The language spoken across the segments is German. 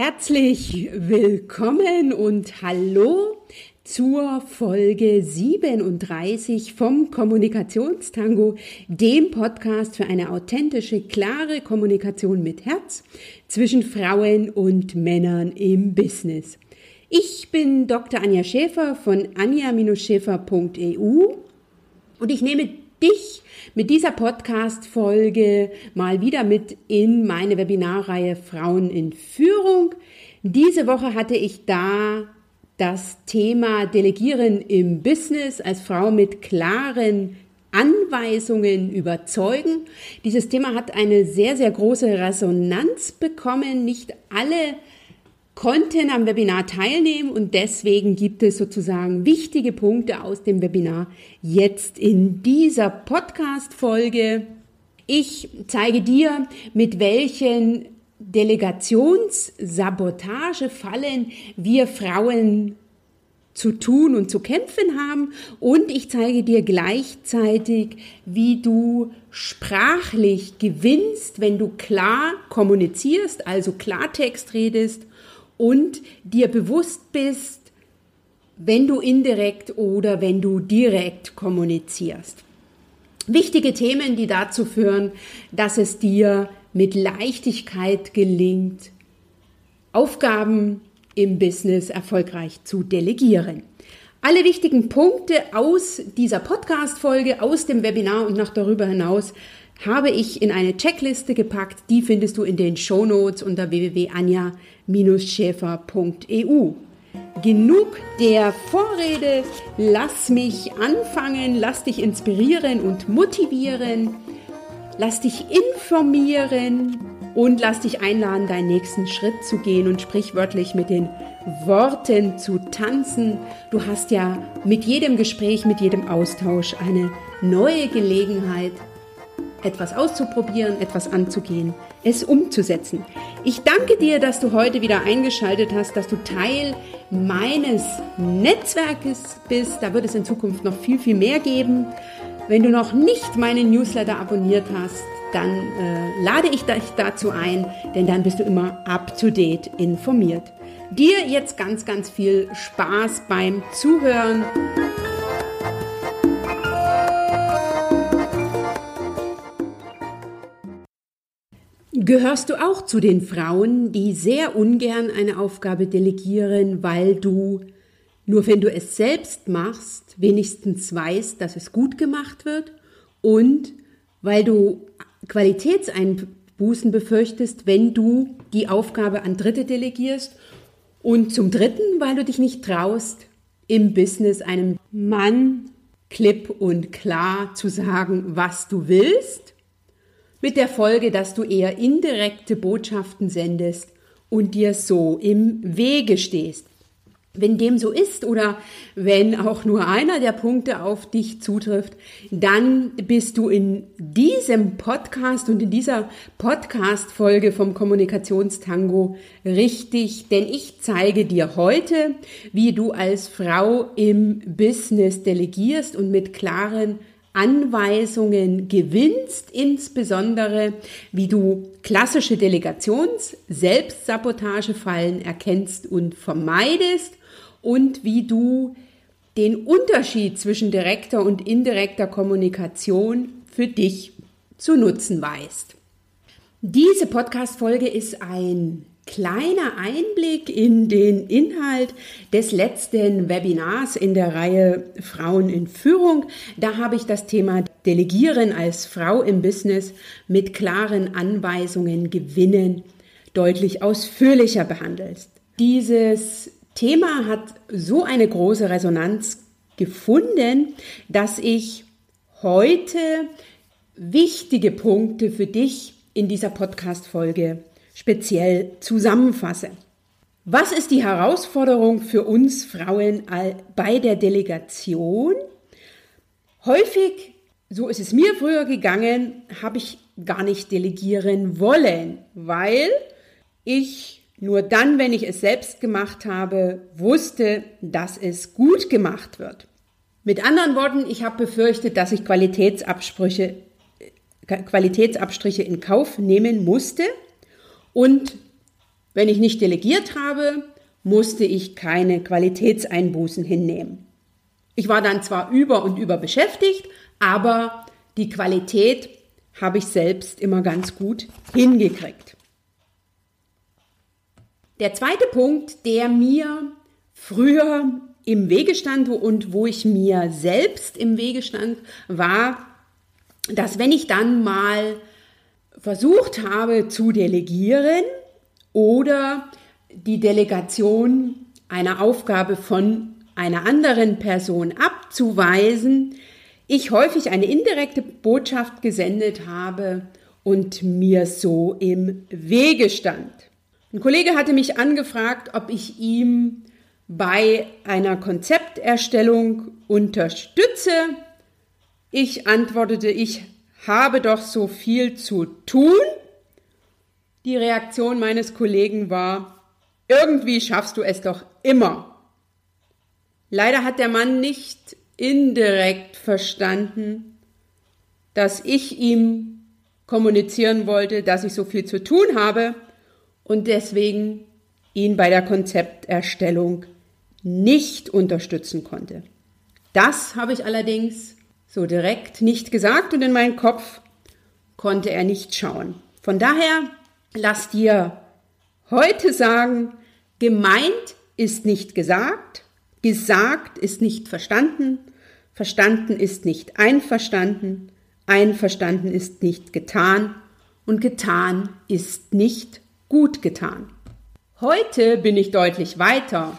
Herzlich willkommen und hallo zur Folge 37 vom Kommunikationstango, dem Podcast für eine authentische, klare Kommunikation mit Herz zwischen Frauen und Männern im Business. Ich bin Dr. Anja Schäfer von anja-schäfer.eu und ich nehme dich mit dieser Podcast-Folge mal wieder mit in meine Webinarreihe Frauen in Führung. Diese Woche hatte ich da das Thema Delegieren im Business als Frau mit klaren Anweisungen überzeugen. Dieses Thema hat eine sehr, sehr große Resonanz bekommen. Nicht alle konnten am Webinar teilnehmen und deswegen gibt es sozusagen wichtige Punkte aus dem Webinar jetzt in dieser Podcast-Folge. Ich zeige dir, mit welchen Delegationssabotage-Fallen wir Frauen zu tun und zu kämpfen haben und ich zeige dir gleichzeitig, wie du sprachlich gewinnst, wenn du klar kommunizierst, also Klartext redest und dir bewusst bist, wenn du indirekt oder wenn du direkt kommunizierst. Wichtige Themen, die dazu führen, dass es dir mit Leichtigkeit gelingt, Aufgaben im Business erfolgreich zu delegieren. Alle wichtigen Punkte aus dieser Podcast-Folge, aus dem Webinar und noch darüber hinaus habe ich in eine Checkliste gepackt. Die findest du in den Show Notes unter www.anja-schäfer.eu. Genug der Vorrede. Lass mich anfangen. Lass dich inspirieren und motivieren. Lass dich informieren und lass dich einladen, deinen nächsten Schritt zu gehen und sprichwörtlich mit den Worten zu tanzen. Du hast ja mit jedem Gespräch, mit jedem Austausch eine neue Gelegenheit, etwas auszuprobieren, etwas anzugehen, es umzusetzen. Ich danke dir, dass du heute wieder eingeschaltet hast, dass du Teil meines Netzwerkes bist. Da wird es in Zukunft noch viel, viel mehr geben. Wenn du noch nicht meinen Newsletter abonniert hast, dann äh, lade ich dich dazu ein, denn dann bist du immer up-to-date informiert. Dir jetzt ganz, ganz viel Spaß beim Zuhören. Gehörst du auch zu den Frauen, die sehr ungern eine Aufgabe delegieren, weil du, nur wenn du es selbst machst, wenigstens weißt, dass es gut gemacht wird? Und weil du Qualitätseinbußen befürchtest, wenn du die Aufgabe an Dritte delegierst? Und zum Dritten, weil du dich nicht traust, im Business einem Mann klipp und klar zu sagen, was du willst mit der Folge, dass du eher indirekte Botschaften sendest und dir so im Wege stehst. Wenn dem so ist oder wenn auch nur einer der Punkte auf dich zutrifft, dann bist du in diesem Podcast und in dieser Podcast-Folge vom Kommunikationstango richtig, denn ich zeige dir heute, wie du als Frau im Business delegierst und mit klaren Anweisungen gewinnst, insbesondere wie du klassische Delegations-, Selbstsabotagefallen erkennst und vermeidest und wie du den Unterschied zwischen direkter und indirekter Kommunikation für dich zu nutzen weißt. Diese Podcast-Folge ist ein kleiner Einblick in den Inhalt des letzten Webinars in der Reihe Frauen in Führung. Da habe ich das Thema Delegieren als Frau im Business mit klaren Anweisungen gewinnen deutlich ausführlicher behandelt. Dieses Thema hat so eine große Resonanz gefunden, dass ich heute wichtige Punkte für dich in dieser Podcast-Folge speziell zusammenfasse. Was ist die Herausforderung für uns Frauen bei der Delegation? Häufig, so ist es mir früher gegangen, habe ich gar nicht delegieren wollen, weil ich nur dann, wenn ich es selbst gemacht habe, wusste, dass es gut gemacht wird. Mit anderen Worten, ich habe befürchtet, dass ich Qualitätsabsprüche, Qualitätsabstriche in Kauf nehmen musste und Wenn ich nicht delegiert habe, musste ich keine Qualitätseinbußen hinnehmen. Ich war dann zwar über und über beschäftigt, aber die Qualität habe ich selbst immer ganz gut hingekriegt. Der zweite Punkt, der mir früher im Wege stand und wo ich mir selbst im Wege stand, war, dass wenn ich dann mal versucht habe zu delegieren oder die Delegation einer Aufgabe von einer anderen Person abzuweisen, ich häufig eine indirekte Botschaft gesendet habe und mir so im Wege stand. Ein Kollege hatte mich angefragt, ob ich ihm bei einer Konzepterstellung unterstütze. Ich antwortete, ich habe doch so viel zu tun. Die Reaktion meines Kollegen war, irgendwie schaffst du es doch immer. Leider hat der Mann nicht indirekt verstanden, dass ich ihm kommunizieren wollte, dass ich so viel zu tun habe und deswegen ihn bei der Konzepterstellung nicht unterstützen konnte. Das habe ich allerdings so direkt nicht gesagt und in meinen Kopf konnte er nicht schauen. Von daher lass dir heute sagen, gemeint ist nicht gesagt, gesagt ist nicht verstanden, verstanden ist nicht einverstanden, einverstanden ist nicht getan und getan ist nicht gut getan. Heute bin ich deutlich weiter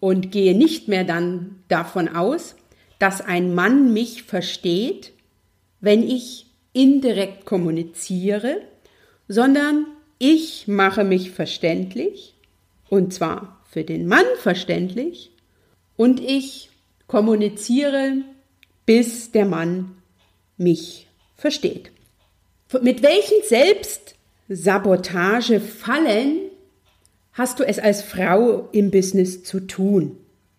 und gehe nicht mehr dann davon aus, dass ein Mann mich versteht, wenn ich indirekt kommuniziere, sondern ich mache mich verständlich, und zwar für den Mann verständlich, und ich kommuniziere, bis der Mann mich versteht. Mit welchen Selbstsabotagefallen hast du es als Frau im Business zu tun?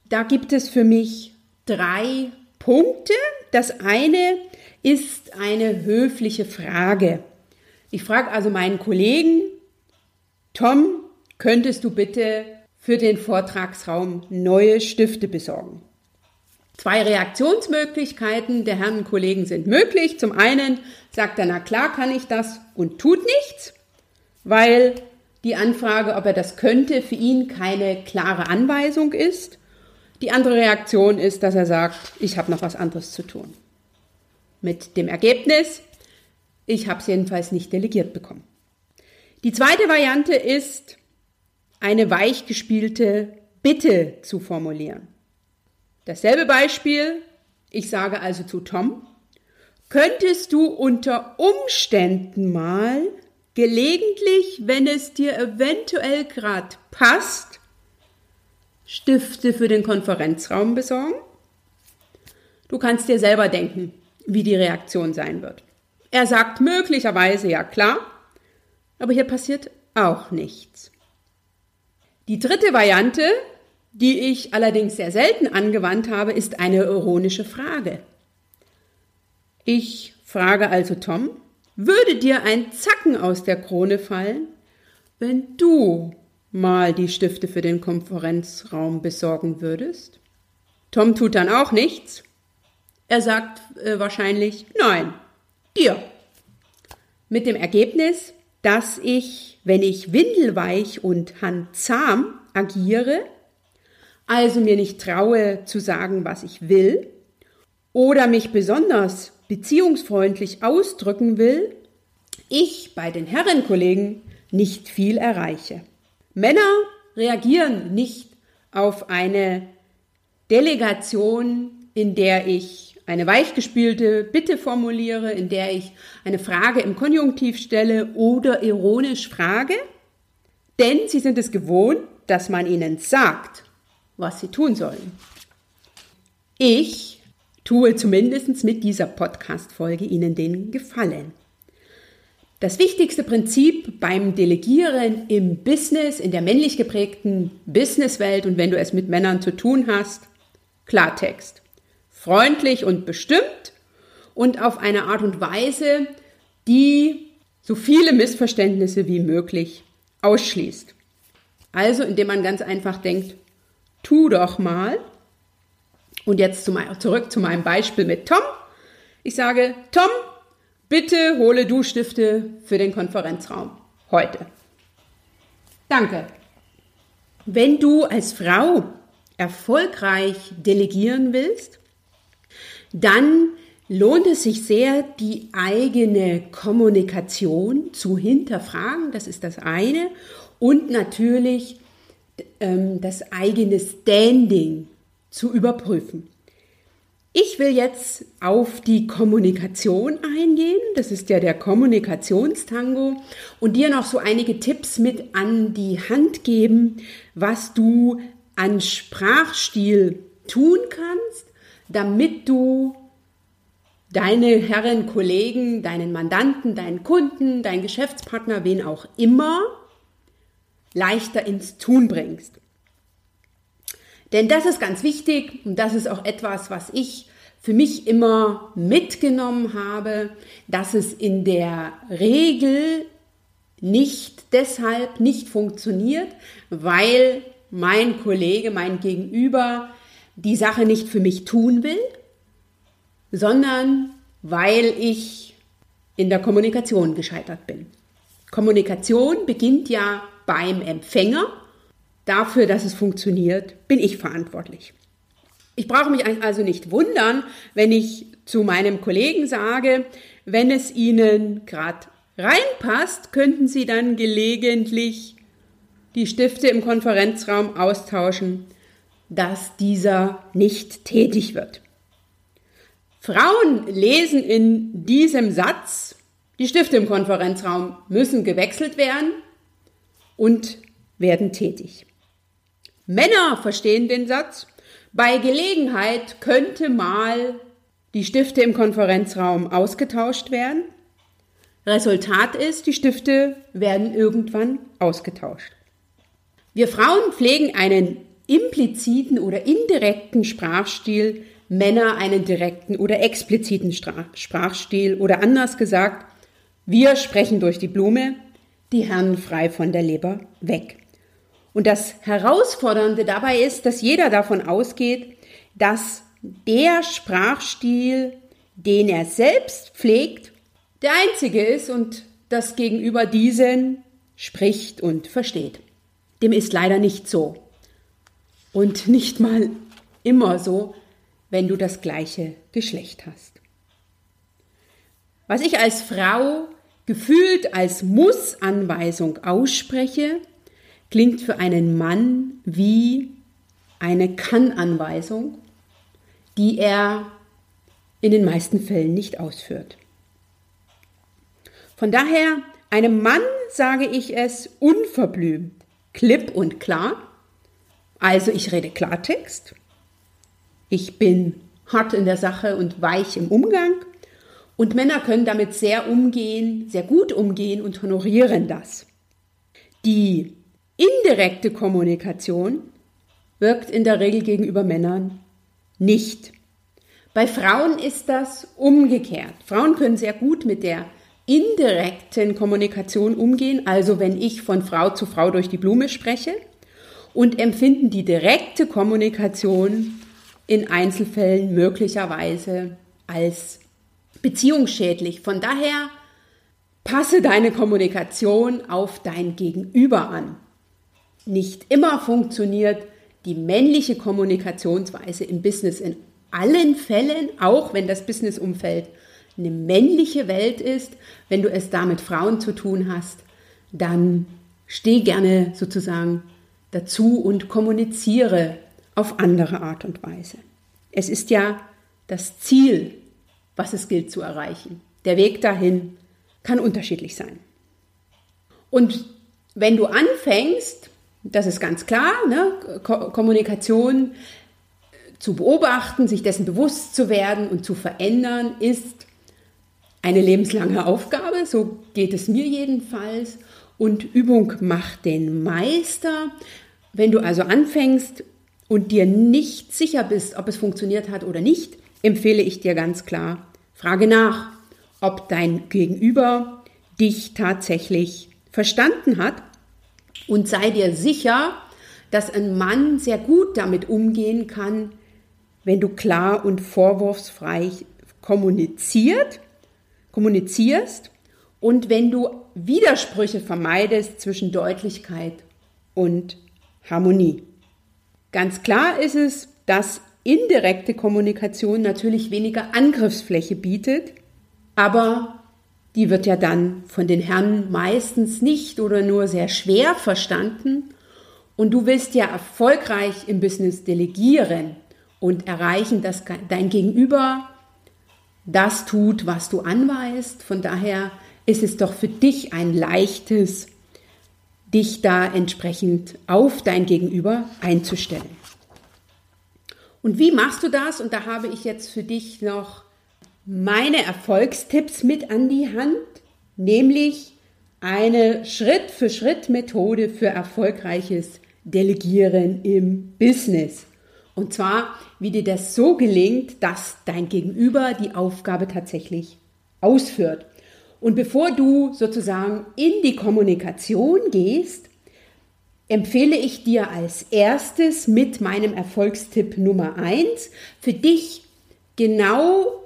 Da gibt es für mich drei Punkte. Das eine ist eine höfliche Frage. Ich frage also meinen Kollegen, Tom, könntest du bitte für den Vortragsraum neue Stifte besorgen? Zwei Reaktionsmöglichkeiten der Herren Kollegen sind möglich. Zum einen sagt er, na klar kann ich das und tut nichts, weil die Anfrage, ob er das könnte, für ihn keine klare Anweisung ist. Die andere Reaktion ist, dass er sagt, ich habe noch was anderes zu tun. Mit dem Ergebnis, ich habe es jedenfalls nicht delegiert bekommen. Die zweite Variante ist, eine weichgespielte Bitte zu formulieren. Dasselbe Beispiel, ich sage also zu Tom, könntest du unter Umständen mal gelegentlich, wenn es dir eventuell gerade passt, Stifte für den Konferenzraum besorgen? Du kannst dir selber denken, wie die Reaktion sein wird. Er sagt möglicherweise ja klar, aber hier passiert auch nichts. Die dritte Variante, die ich allerdings sehr selten angewandt habe, ist eine ironische Frage. Ich frage also Tom, würde dir ein Zacken aus der Krone fallen, wenn du mal die Stifte für den Konferenzraum besorgen würdest? Tom tut dann auch nichts. Er sagt äh, wahrscheinlich nein, dir. Mit dem Ergebnis, dass ich, wenn ich windelweich und handzahm agiere, also mir nicht traue zu sagen, was ich will, oder mich besonders beziehungsfreundlich ausdrücken will, ich bei den Herrenkollegen nicht viel erreiche. Männer reagieren nicht auf eine Delegation, in der ich eine weichgespielte Bitte formuliere, in der ich eine Frage im Konjunktiv stelle oder ironisch frage, denn sie sind es gewohnt, dass man ihnen sagt, was sie tun sollen. Ich tue zumindest mit dieser Podcast-Folge Ihnen den Gefallen. Das wichtigste Prinzip beim Delegieren im Business, in der männlich geprägten Businesswelt und wenn du es mit Männern zu tun hast, Klartext. Freundlich und bestimmt und auf eine Art und Weise, die so viele Missverständnisse wie möglich ausschließt. Also indem man ganz einfach denkt, tu doch mal. Und jetzt zurück zu meinem Beispiel mit Tom. Ich sage, Tom, bitte hole du Stifte für den Konferenzraum heute. Danke. Wenn du als Frau erfolgreich delegieren willst, dann lohnt es sich sehr, die eigene Kommunikation zu hinterfragen. Das ist das eine. Und natürlich ähm, das eigene Standing zu überprüfen. Ich will jetzt auf die Kommunikation eingehen. Das ist ja der Kommunikationstango. Und dir noch so einige Tipps mit an die Hand geben, was du an Sprachstil tun kannst, damit du deine Herren, Kollegen, deinen Mandanten, deinen Kunden, deinen Geschäftspartner, wen auch immer, leichter ins Tun bringst. Denn das ist ganz wichtig und das ist auch etwas, was ich für mich immer mitgenommen habe, dass es in der Regel nicht deshalb nicht funktioniert, weil mein Kollege, mein Gegenüber die Sache nicht für mich tun will, sondern weil ich in der Kommunikation gescheitert bin. Kommunikation beginnt ja beim Empfänger. Dafür, dass es funktioniert, bin ich verantwortlich. Ich brauche mich also nicht wundern, wenn ich zu meinem Kollegen sage, wenn es Ihnen gerade reinpasst, könnten Sie dann gelegentlich die Stifte im Konferenzraum austauschen, dass dieser nicht tätig wird. Frauen lesen in diesem Satz, die Stifte im Konferenzraum müssen gewechselt werden und werden tätig. Männer verstehen den Satz, bei Gelegenheit könnte mal die Stifte im Konferenzraum ausgetauscht werden. Resultat ist, die Stifte werden irgendwann ausgetauscht. Wir Frauen pflegen einen impliziten oder indirekten Sprachstil, Männer einen direkten oder expliziten Sprachstil oder anders gesagt, wir sprechen durch die Blume, die Herren frei von der Leber weg. Und das Herausfordernde dabei ist, dass jeder davon ausgeht, dass der Sprachstil, den er selbst pflegt, der einzige ist und das gegenüber diesen spricht und versteht. Dem ist leider nicht so. Und nicht mal immer so, wenn du das gleiche Geschlecht hast. Was ich als Frau gefühlt als Muss-Anweisung ausspreche, klingt für einen Mann wie eine Kann-Anweisung, die er in den meisten Fällen nicht ausführt. Von daher, einem Mann sage ich es unverblümt klipp und klar. Also ich rede Klartext. Ich bin hart in der Sache und weich im Umgang. Und Männer können damit sehr umgehen, sehr gut umgehen und honorieren das. Die indirekte Kommunikation wirkt in der Regel gegenüber Männern nicht. Bei Frauen ist das umgekehrt. Frauen können sehr gut mit der indirekten Kommunikation umgehen, also wenn ich von Frau zu Frau durch die Blume spreche, und empfinden die direkte Kommunikation in Einzelfällen möglicherweise als beziehungsschädlich. Von daher passe deine Kommunikation auf dein Gegenüber an. Nicht immer funktioniert die männliche Kommunikationsweise im Business in allen Fällen, auch wenn das Businessumfeld eine männliche Welt ist, wenn du es da mit Frauen zu tun hast, dann steh gerne sozusagen dazu und kommuniziere auf andere Art und Weise. Es ist ja das Ziel, was es gilt zu erreichen. Der Weg dahin kann unterschiedlich sein. Und wenn du anfängst, das ist ganz klar, ne, Ko Kommunikation zu beobachten, sich dessen bewusst zu werden und zu verändern, ist eine lebenslange Aufgabe, so geht es mir jedenfalls. Und Übung macht den Meister. Wenn du also anfängst und dir nicht sicher bist, ob es funktioniert hat oder nicht, empfehle ich dir ganz klar, frage nach, ob dein Gegenüber dich tatsächlich verstanden hat Und sei dir sicher, dass ein Mann sehr gut damit umgehen kann, wenn du klar und vorwurfsfrei kommuniziert, kommunizierst und wenn du Widersprüche vermeidest zwischen Deutlichkeit und Harmonie. Ganz klar ist es, dass indirekte Kommunikation natürlich weniger Angriffsfläche bietet, aber die wird ja dann von den Herren meistens nicht oder nur sehr schwer verstanden. Und du willst ja erfolgreich im Business delegieren und erreichen, dass dein Gegenüber das tut, was du anweist. Von daher ist es doch für dich ein leichtes, dich da entsprechend auf dein Gegenüber einzustellen. Und wie machst du das? Und da habe ich jetzt für dich noch meine Erfolgstipps mit an die Hand, nämlich eine Schritt-für-Schritt-Methode für erfolgreiches Delegieren im Business. Und zwar, wie dir das so gelingt, dass dein Gegenüber die Aufgabe tatsächlich ausführt. Und bevor du sozusagen in die Kommunikation gehst, empfehle ich dir als erstes mit meinem Erfolgstipp Nummer eins für dich genau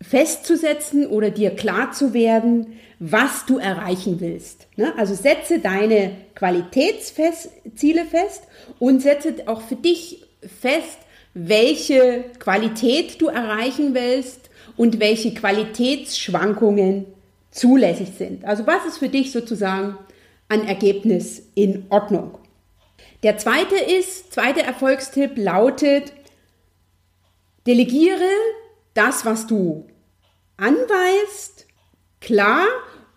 festzusetzen oder dir klar zu werden, was du erreichen willst. Ne? Also setze deine Qualitätsziele fest und setze auch für dich fest, welche Qualität du erreichen willst und welche Qualitätsschwankungen zulässig sind. Also was ist für dich sozusagen ein Ergebnis in Ordnung? Der zweite ist, zweiter Erfolgstipp lautet, delegiere das, was du anweist, klar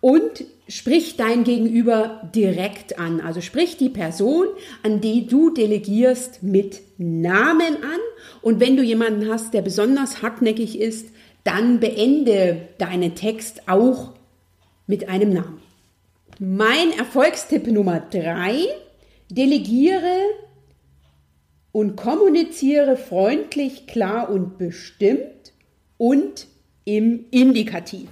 und sprich dein Gegenüber direkt an. Also sprich die Person, an die du delegierst, mit Namen an. Und wenn du jemanden hast, der besonders hartnäckig ist, dann beende deinen Text auch mit einem Namen. Mein Erfolgstipp Nummer drei, delegiere und kommuniziere freundlich, klar und bestimmt und im Indikativ.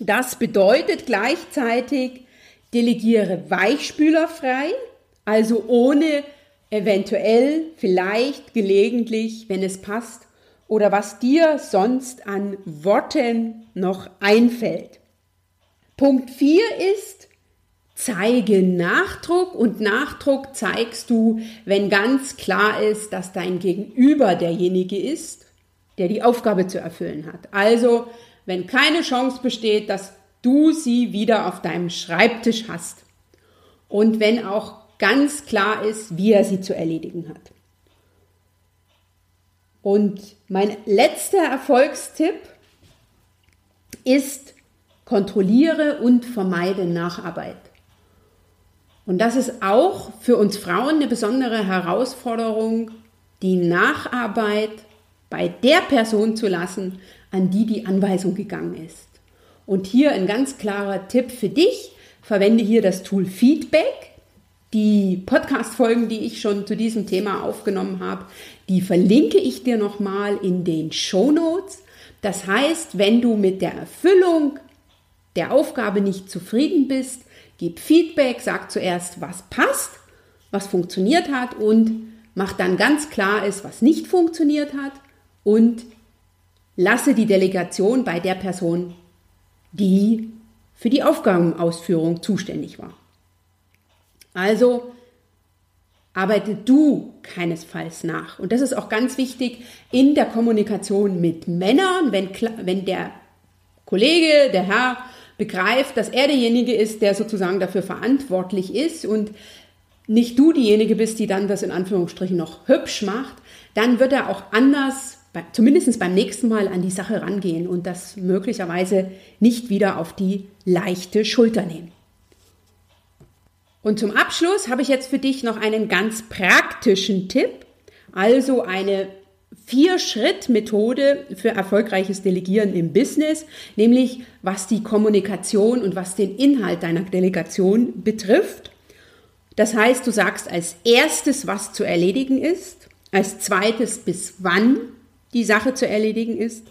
Das bedeutet gleichzeitig, delegiere weichspülerfrei, also ohne eventuell, vielleicht, gelegentlich, wenn es passt, oder was dir sonst an Worten noch einfällt. Punkt 4 ist, zeige Nachdruck und Nachdruck zeigst du, wenn ganz klar ist, dass dein Gegenüber derjenige ist, der die Aufgabe zu erfüllen hat. Also, wenn keine Chance besteht, dass du sie wieder auf deinem Schreibtisch hast. Und wenn auch ganz klar ist, wie er sie zu erledigen hat. Und mein letzter Erfolgstipp ist, kontrolliere und vermeide Nacharbeit. Und das ist auch für uns Frauen eine besondere Herausforderung, die Nacharbeit bei der Person zu lassen, an die die Anweisung gegangen ist. Und hier ein ganz klarer Tipp für dich. Verwende hier das Tool Feedback. Die Podcast-Folgen, die ich schon zu diesem Thema aufgenommen habe, die verlinke ich dir nochmal in den Show Notes. Das heißt, wenn du mit der Erfüllung der Aufgabe nicht zufrieden bist, gib Feedback, sag zuerst, was passt, was funktioniert hat und mach dann ganz klar ist, was nicht funktioniert hat und lasse die Delegation bei der Person, die für die Aufgabenausführung zuständig war. Also arbeite du keinesfalls nach. Und das ist auch ganz wichtig in der Kommunikation mit Männern, wenn, wenn der Kollege, der Herr begreift, dass er derjenige ist, der sozusagen dafür verantwortlich ist und nicht du diejenige bist, die dann das in Anführungsstrichen noch hübsch macht, dann wird er auch anders zumindest beim nächsten Mal an die Sache rangehen und das möglicherweise nicht wieder auf die leichte Schulter nehmen. Und zum Abschluss habe ich jetzt für dich noch einen ganz praktischen Tipp, also eine Vier-Schritt-Methode für erfolgreiches Delegieren im Business, nämlich was die Kommunikation und was den Inhalt deiner Delegation betrifft. Das heißt, du sagst als erstes, was zu erledigen ist, als zweites, bis wann die Sache zu erledigen ist.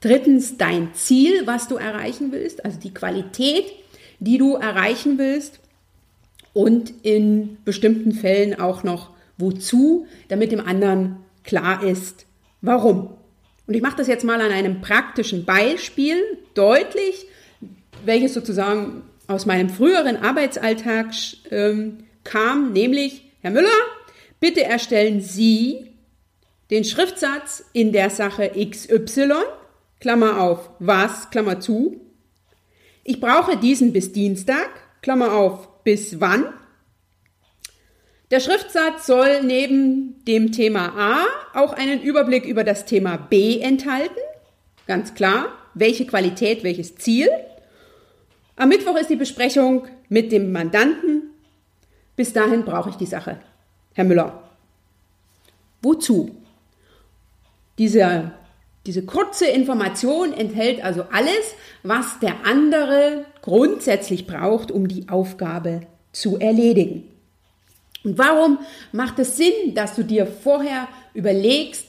Drittens dein Ziel, was du erreichen willst, also die Qualität, die du erreichen willst. und in bestimmten Fällen auch noch wozu, damit dem anderen klar ist, warum. Und ich mache das jetzt mal an einem praktischen Beispiel deutlich, welches sozusagen aus meinem früheren Arbeitsalltag ähm, kam, nämlich, Herr Müller, bitte erstellen Sie den Schriftsatz in der Sache XY, Klammer auf, was, Klammer zu. Ich brauche diesen bis Dienstag, Klammer auf, bis wann. Der Schriftsatz soll neben dem Thema A auch einen Überblick über das Thema B enthalten. Ganz klar, welche Qualität, welches Ziel. Am Mittwoch ist die Besprechung mit dem Mandanten. Bis dahin brauche ich die Sache. Herr Müller. Wozu? Diese, diese kurze Information enthält also alles, was der andere grundsätzlich braucht, um die Aufgabe zu erledigen. Und warum macht es Sinn, dass du dir vorher überlegst,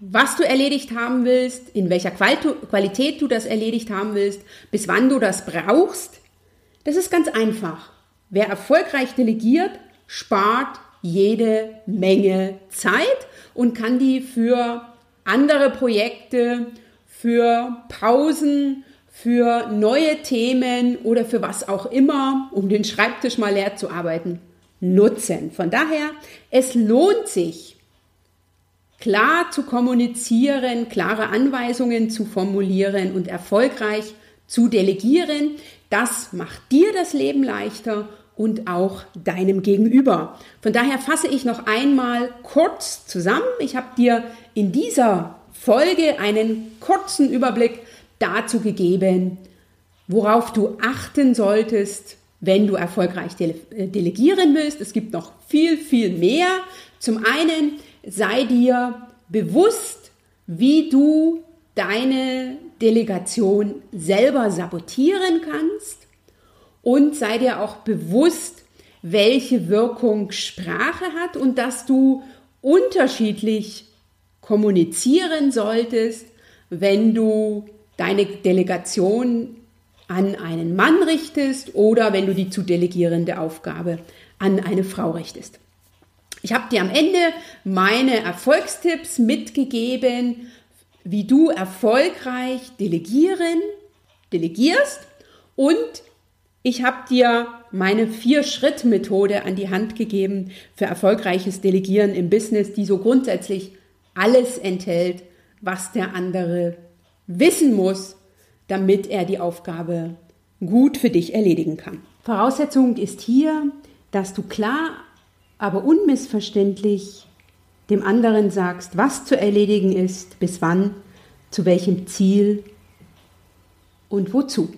was du erledigt haben willst, in welcher Qualität du das erledigt haben willst, bis wann du das brauchst? Das ist ganz einfach. Wer erfolgreich delegiert, spart jede Menge Zeit und kann die für andere Projekte, für Pausen, für neue Themen oder für was auch immer, um den Schreibtisch mal leer zu arbeiten, nutzen. Von daher, es lohnt sich, klar zu kommunizieren, klare Anweisungen zu formulieren und erfolgreich zu delegieren. Das macht dir das Leben leichter und auch deinem Gegenüber. Von daher fasse ich noch einmal kurz zusammen. Ich habe dir in dieser Folge einen kurzen Überblick dazu gegeben, worauf du achten solltest, wenn du erfolgreich dele äh, delegieren willst. Es gibt noch viel, viel mehr. Zum einen sei dir bewusst, wie du deine Delegation selber sabotieren kannst und sei dir auch bewusst, welche Wirkung Sprache hat und dass du unterschiedlich kommunizieren solltest, wenn du deine Delegation an einen Mann richtest oder wenn du die zu delegierende Aufgabe an eine Frau richtest. Ich habe dir am Ende meine Erfolgstipps mitgegeben, wie du erfolgreich delegieren, delegierst und ich habe dir meine Vier-Schritt-Methode an die Hand gegeben für erfolgreiches Delegieren im Business, die so grundsätzlich alles enthält, was der andere wissen muss, damit er die Aufgabe gut für dich erledigen kann. Voraussetzung ist hier, dass du klar, aber unmissverständlich dem anderen sagst, was zu erledigen ist, bis wann, zu welchem Ziel und wozu.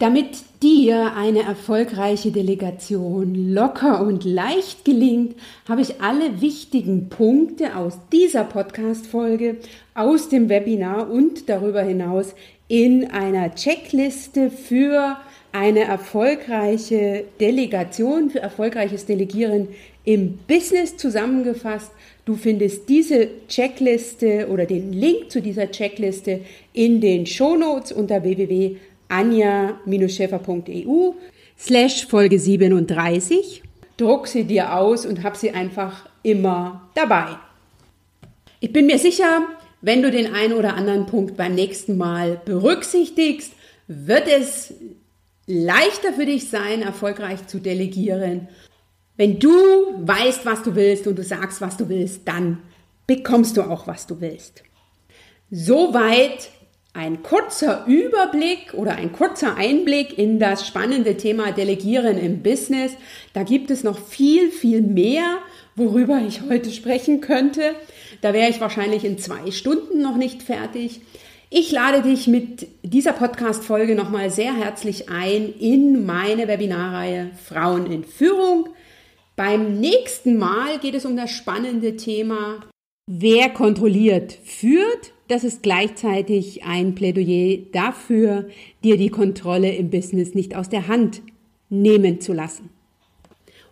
Damit dir eine erfolgreiche Delegation locker und leicht gelingt, habe ich alle wichtigen Punkte aus dieser Podcast-Folge, aus dem Webinar und darüber hinaus in einer Checkliste für eine erfolgreiche Delegation, für erfolgreiches Delegieren im Business zusammengefasst. Du findest diese Checkliste oder den Link zu dieser Checkliste in den Shownotes unter www anja-schäfer.eu slash Folge 37. Druck sie dir aus und hab sie einfach immer dabei. Ich bin mir sicher, wenn du den einen oder anderen Punkt beim nächsten Mal berücksichtigst, wird es leichter für dich sein, erfolgreich zu delegieren. Wenn du weißt, was du willst und du sagst, was du willst, dann bekommst du auch, was du willst. Soweit ein kurzer Überblick oder ein kurzer Einblick in das spannende Thema Delegieren im Business. Da gibt es noch viel, viel mehr, worüber ich heute sprechen könnte. Da wäre ich wahrscheinlich in zwei Stunden noch nicht fertig. Ich lade dich mit dieser Podcast-Folge nochmal sehr herzlich ein in meine Webinarreihe Frauen in Führung. Beim nächsten Mal geht es um das spannende Thema, wer kontrolliert, führt das ist gleichzeitig ein Plädoyer dafür, dir die Kontrolle im Business nicht aus der Hand nehmen zu lassen.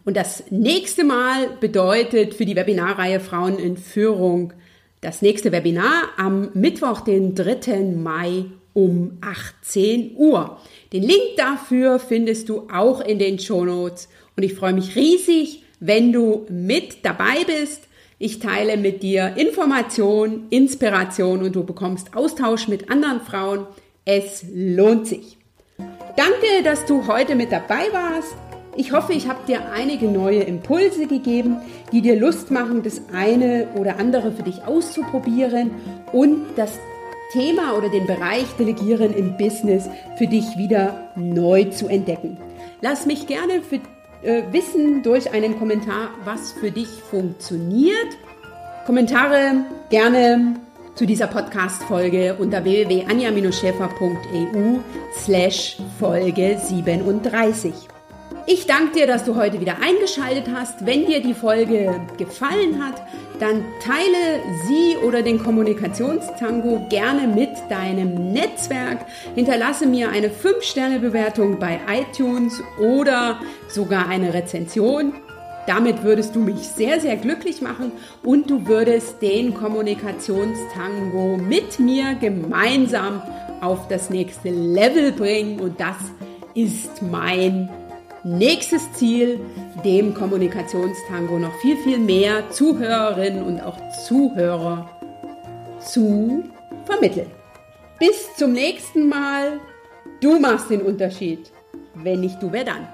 Und das nächste Mal bedeutet für die Webinarreihe Frauen in Führung das nächste Webinar am Mittwoch, den 3. Mai um 18 Uhr. Den Link dafür findest du auch in den Show Notes Und ich freue mich riesig, wenn du mit dabei bist. Ich teile mit dir Information, Inspiration und du bekommst Austausch mit anderen Frauen. Es lohnt sich. Danke, dass du heute mit dabei warst. Ich hoffe, ich habe dir einige neue Impulse gegeben, die dir Lust machen, das eine oder andere für dich auszuprobieren und das Thema oder den Bereich Delegieren im Business für dich wieder neu zu entdecken. Lass mich gerne für, äh, wissen durch einen Kommentar, was für dich funktioniert. Kommentare gerne zu dieser Podcast-Folge unter www.anja-schäfer.eu slash Folge 37. Ich danke dir, dass du heute wieder eingeschaltet hast. Wenn dir die Folge gefallen hat, dann teile sie oder den Kommunikationstango gerne mit deinem Netzwerk. Hinterlasse mir eine 5-Sterne-Bewertung bei iTunes oder sogar eine Rezension. Damit würdest du mich sehr, sehr glücklich machen und du würdest den Kommunikationstango mit mir gemeinsam auf das nächste Level bringen und das ist mein nächstes Ziel, dem Kommunikationstango noch viel, viel mehr Zuhörerinnen und auch Zuhörer zu vermitteln. Bis zum nächsten Mal. Du machst den Unterschied. Wenn nicht du, wer dann?